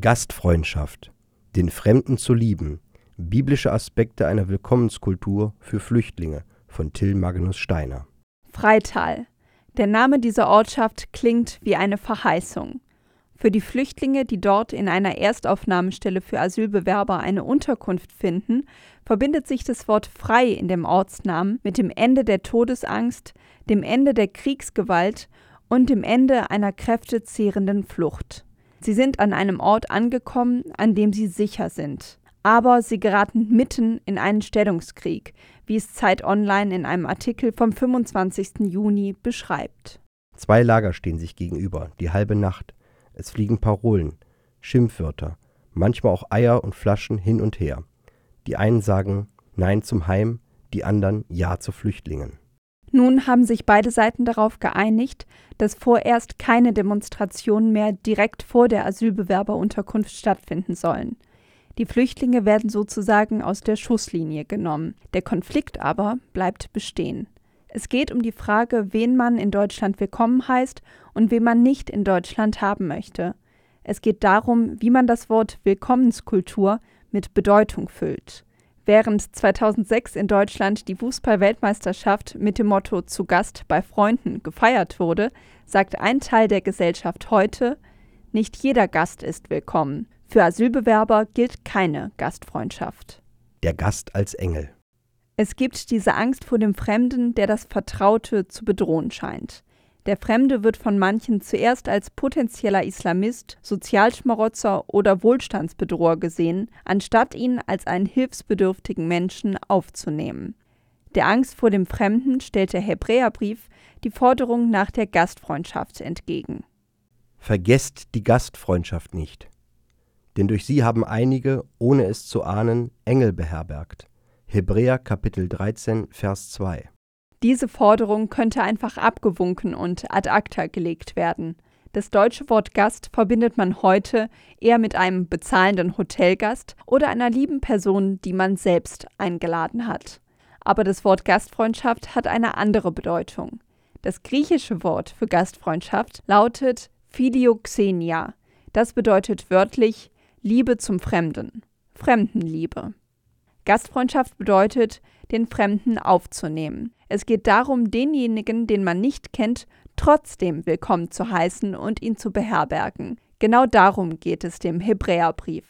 Gastfreundschaft, den Fremden zu lieben, biblische Aspekte einer Willkommenskultur für Flüchtlinge von Till Magnus Steiner. Freital. Der Name dieser Ortschaft klingt wie eine Verheißung. Für die Flüchtlinge, die dort in einer Erstaufnahmestelle für Asylbewerber eine Unterkunft finden, verbindet sich das Wort frei in dem Ortsnamen mit dem Ende der Todesangst, dem Ende der Kriegsgewalt und dem Ende einer kräftezehrenden Flucht. Sie sind an einem Ort angekommen, an dem sie sicher sind. Aber sie geraten mitten in einen Stellungskrieg, wie es Zeit Online in einem Artikel vom 25. Juni beschreibt. Zwei Lager stehen sich gegenüber, die halbe Nacht. Es fliegen Parolen, Schimpfwörter, manchmal auch Eier und Flaschen hin und her. Die einen sagen Nein zum Heim, die anderen Ja zu Flüchtlingen. Nun haben sich beide Seiten darauf geeinigt, dass vorerst keine Demonstrationen mehr direkt vor der Asylbewerberunterkunft stattfinden sollen. Die Flüchtlinge werden sozusagen aus der Schusslinie genommen. Der Konflikt aber bleibt bestehen. Es geht um die Frage, wen man in Deutschland willkommen heißt und wen man nicht in Deutschland haben möchte. Es geht darum, wie man das Wort Willkommenskultur mit Bedeutung füllt. Während 2006 in Deutschland die Fußball-Weltmeisterschaft mit dem Motto Zu Gast bei Freunden gefeiert wurde, sagt ein Teil der Gesellschaft heute, nicht jeder Gast ist willkommen. Für Asylbewerber gilt keine Gastfreundschaft. Der Gast als Engel. Es gibt diese Angst vor dem Fremden, der das Vertraute zu bedrohen scheint. Der Fremde wird von manchen zuerst als potenzieller Islamist, Sozialschmarotzer oder Wohlstandsbedroher gesehen, anstatt ihn als einen hilfsbedürftigen Menschen aufzunehmen. Der Angst vor dem Fremden stellt der Hebräerbrief die Forderung nach der Gastfreundschaft entgegen. Vergesst die Gastfreundschaft nicht, denn durch sie haben einige, ohne es zu ahnen, Engel beherbergt. Hebräer Kapitel 13, Vers 2. Diese Forderung könnte einfach abgewunken und ad acta gelegt werden. Das deutsche Wort Gast verbindet man heute eher mit einem bezahlenden Hotelgast oder einer lieben Person, die man selbst eingeladen hat. Aber das Wort Gastfreundschaft hat eine andere Bedeutung. Das griechische Wort für Gastfreundschaft lautet Philioxenia. Das bedeutet wörtlich Liebe zum Fremden, Fremdenliebe. Gastfreundschaft bedeutet, den Fremden aufzunehmen. Es geht darum, denjenigen, den man nicht kennt, trotzdem willkommen zu heißen und ihn zu beherbergen. Genau darum geht es dem Hebräerbrief.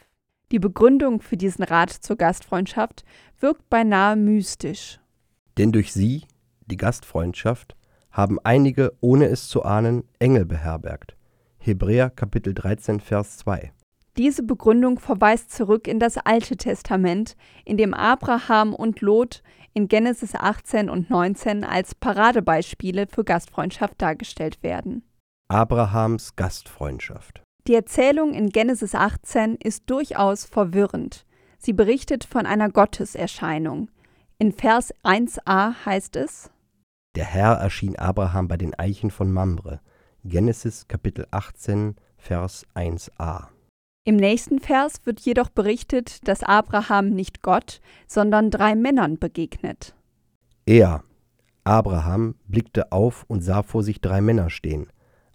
Die Begründung für diesen Rat zur Gastfreundschaft wirkt beinahe mystisch. Denn durch sie, die Gastfreundschaft, haben einige, ohne es zu ahnen, Engel beherbergt. Hebräer Kapitel 13, Vers 2. Diese Begründung verweist zurück in das Alte Testament, in dem Abraham und Lot in Genesis 18 und 19 als Paradebeispiele für Gastfreundschaft dargestellt werden. Abrahams Gastfreundschaft. Die Erzählung in Genesis 18 ist durchaus verwirrend. Sie berichtet von einer Gotteserscheinung. In Vers 1a heißt es: Der Herr erschien Abraham bei den Eichen von Mamre. Genesis Kapitel 18, Vers 1a. Im nächsten Vers wird jedoch berichtet, dass Abraham nicht Gott, sondern drei Männern begegnet. Er, Abraham, blickte auf und sah vor sich drei Männer stehen.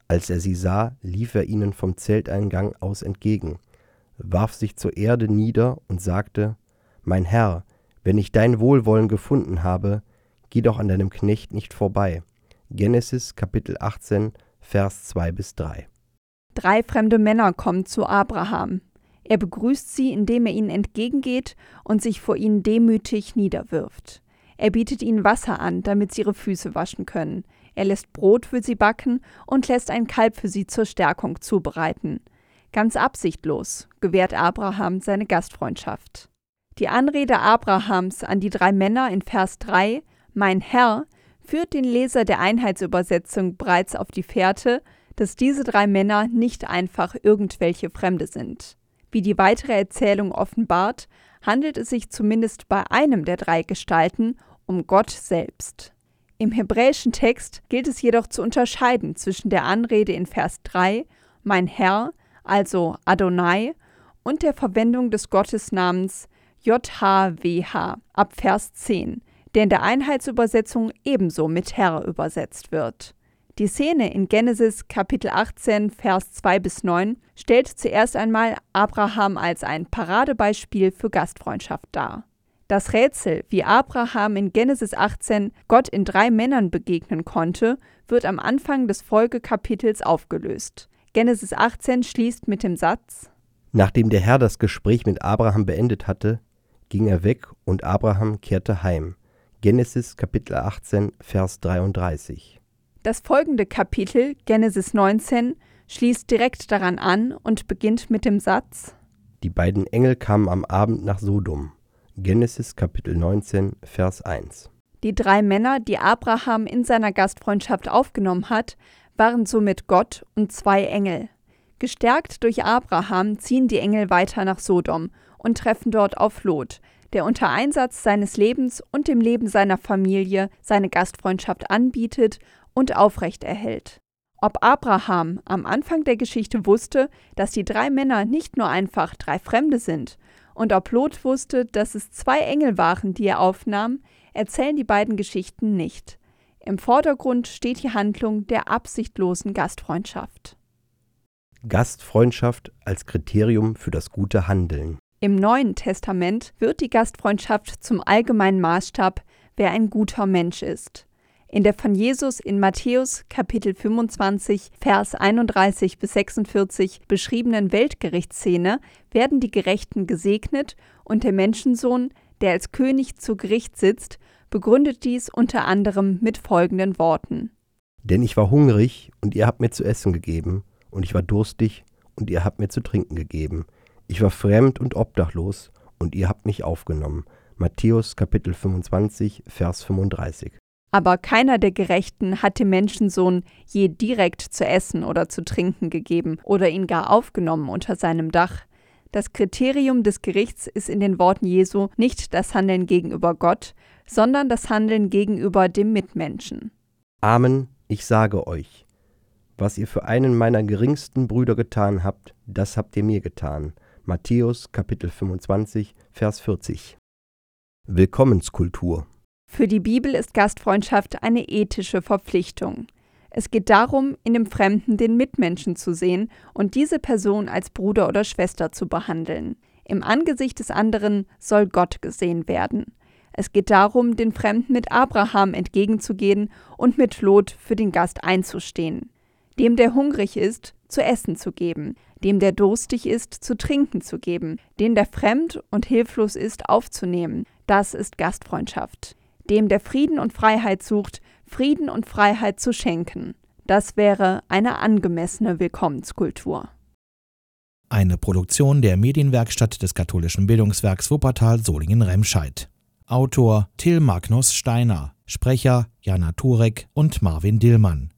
Als er sie sah, lief er ihnen vom Zelteingang aus entgegen, warf sich zur Erde nieder und sagte, Mein Herr, wenn ich dein Wohlwollen gefunden habe, geh doch an deinem Knecht nicht vorbei. Genesis Kapitel 18, Vers 2 bis 3. Drei fremde Männer kommen zu Abraham. Er begrüßt sie, indem er ihnen entgegengeht und sich vor ihnen demütig niederwirft. Er bietet ihnen Wasser an, damit sie ihre Füße waschen können. Er lässt Brot für sie backen und lässt ein Kalb für sie zur Stärkung zubereiten. Ganz absichtlos gewährt Abraham seine Gastfreundschaft. Die Anrede Abrahams an die drei Männer in Vers 3, Mein Herr, führt den Leser der Einheitsübersetzung bereits auf die Fährte, dass diese drei Männer nicht einfach irgendwelche Fremde sind. Wie die weitere Erzählung offenbart, handelt es sich zumindest bei einem der drei Gestalten um Gott selbst. Im hebräischen Text gilt es jedoch zu unterscheiden zwischen der Anrede in Vers 3, mein Herr, also Adonai, und der Verwendung des Gottesnamens JHWH ab Vers 10, der in der Einheitsübersetzung ebenso mit Herr übersetzt wird. Die Szene in Genesis Kapitel 18, Vers 2 bis 9 stellt zuerst einmal Abraham als ein Paradebeispiel für Gastfreundschaft dar. Das Rätsel, wie Abraham in Genesis 18 Gott in drei Männern begegnen konnte, wird am Anfang des Folgekapitels aufgelöst. Genesis 18 schließt mit dem Satz: Nachdem der Herr das Gespräch mit Abraham beendet hatte, ging er weg und Abraham kehrte heim. Genesis Kapitel 18, Vers 33. Das folgende Kapitel, Genesis 19, schließt direkt daran an und beginnt mit dem Satz: Die beiden Engel kamen am Abend nach Sodom. Genesis Kapitel 19, Vers 1. Die drei Männer, die Abraham in seiner Gastfreundschaft aufgenommen hat, waren somit Gott und zwei Engel. Gestärkt durch Abraham ziehen die Engel weiter nach Sodom und treffen dort auf Lot, der unter Einsatz seines Lebens und dem Leben seiner Familie seine Gastfreundschaft anbietet und aufrecht erhält. Ob Abraham am Anfang der Geschichte wusste, dass die drei Männer nicht nur einfach drei Fremde sind, und ob Lot wusste, dass es zwei Engel waren, die er aufnahm, erzählen die beiden Geschichten nicht. Im Vordergrund steht die Handlung der absichtlosen Gastfreundschaft. Gastfreundschaft als Kriterium für das gute Handeln. Im Neuen Testament wird die Gastfreundschaft zum allgemeinen Maßstab, wer ein guter Mensch ist. In der von Jesus in Matthäus Kapitel 25, Vers 31 bis 46 beschriebenen Weltgerichtsszene werden die Gerechten gesegnet und der Menschensohn, der als König zu Gericht sitzt, begründet dies unter anderem mit folgenden Worten. Denn ich war hungrig und ihr habt mir zu essen gegeben, und ich war durstig und ihr habt mir zu trinken gegeben. Ich war fremd und obdachlos und ihr habt mich aufgenommen. Matthäus Kapitel 25, Vers 35. Aber keiner der Gerechten hat dem Menschensohn je direkt zu essen oder zu trinken gegeben oder ihn gar aufgenommen unter seinem Dach. Das Kriterium des Gerichts ist in den Worten Jesu nicht das Handeln gegenüber Gott, sondern das Handeln gegenüber dem Mitmenschen. Amen, ich sage euch, was ihr für einen meiner geringsten Brüder getan habt, das habt ihr mir getan. Matthäus Kapitel 25, Vers 40. Willkommenskultur. Für die Bibel ist Gastfreundschaft eine ethische Verpflichtung. Es geht darum, in dem Fremden den Mitmenschen zu sehen und diese Person als Bruder oder Schwester zu behandeln. Im Angesicht des anderen soll Gott gesehen werden. Es geht darum, den Fremden mit Abraham entgegenzugehen und mit Lot für den Gast einzustehen. Dem, der hungrig ist, zu essen zu geben, dem, der durstig ist, zu trinken zu geben, den, der fremd und hilflos ist, aufzunehmen. Das ist Gastfreundschaft dem, der Frieden und Freiheit sucht, Frieden und Freiheit zu schenken. Das wäre eine angemessene Willkommenskultur. Eine Produktion der Medienwerkstatt des katholischen Bildungswerks Wuppertal Solingen-Remscheid. Autor Till Magnus Steiner, Sprecher Jana Turek und Marvin Dillmann.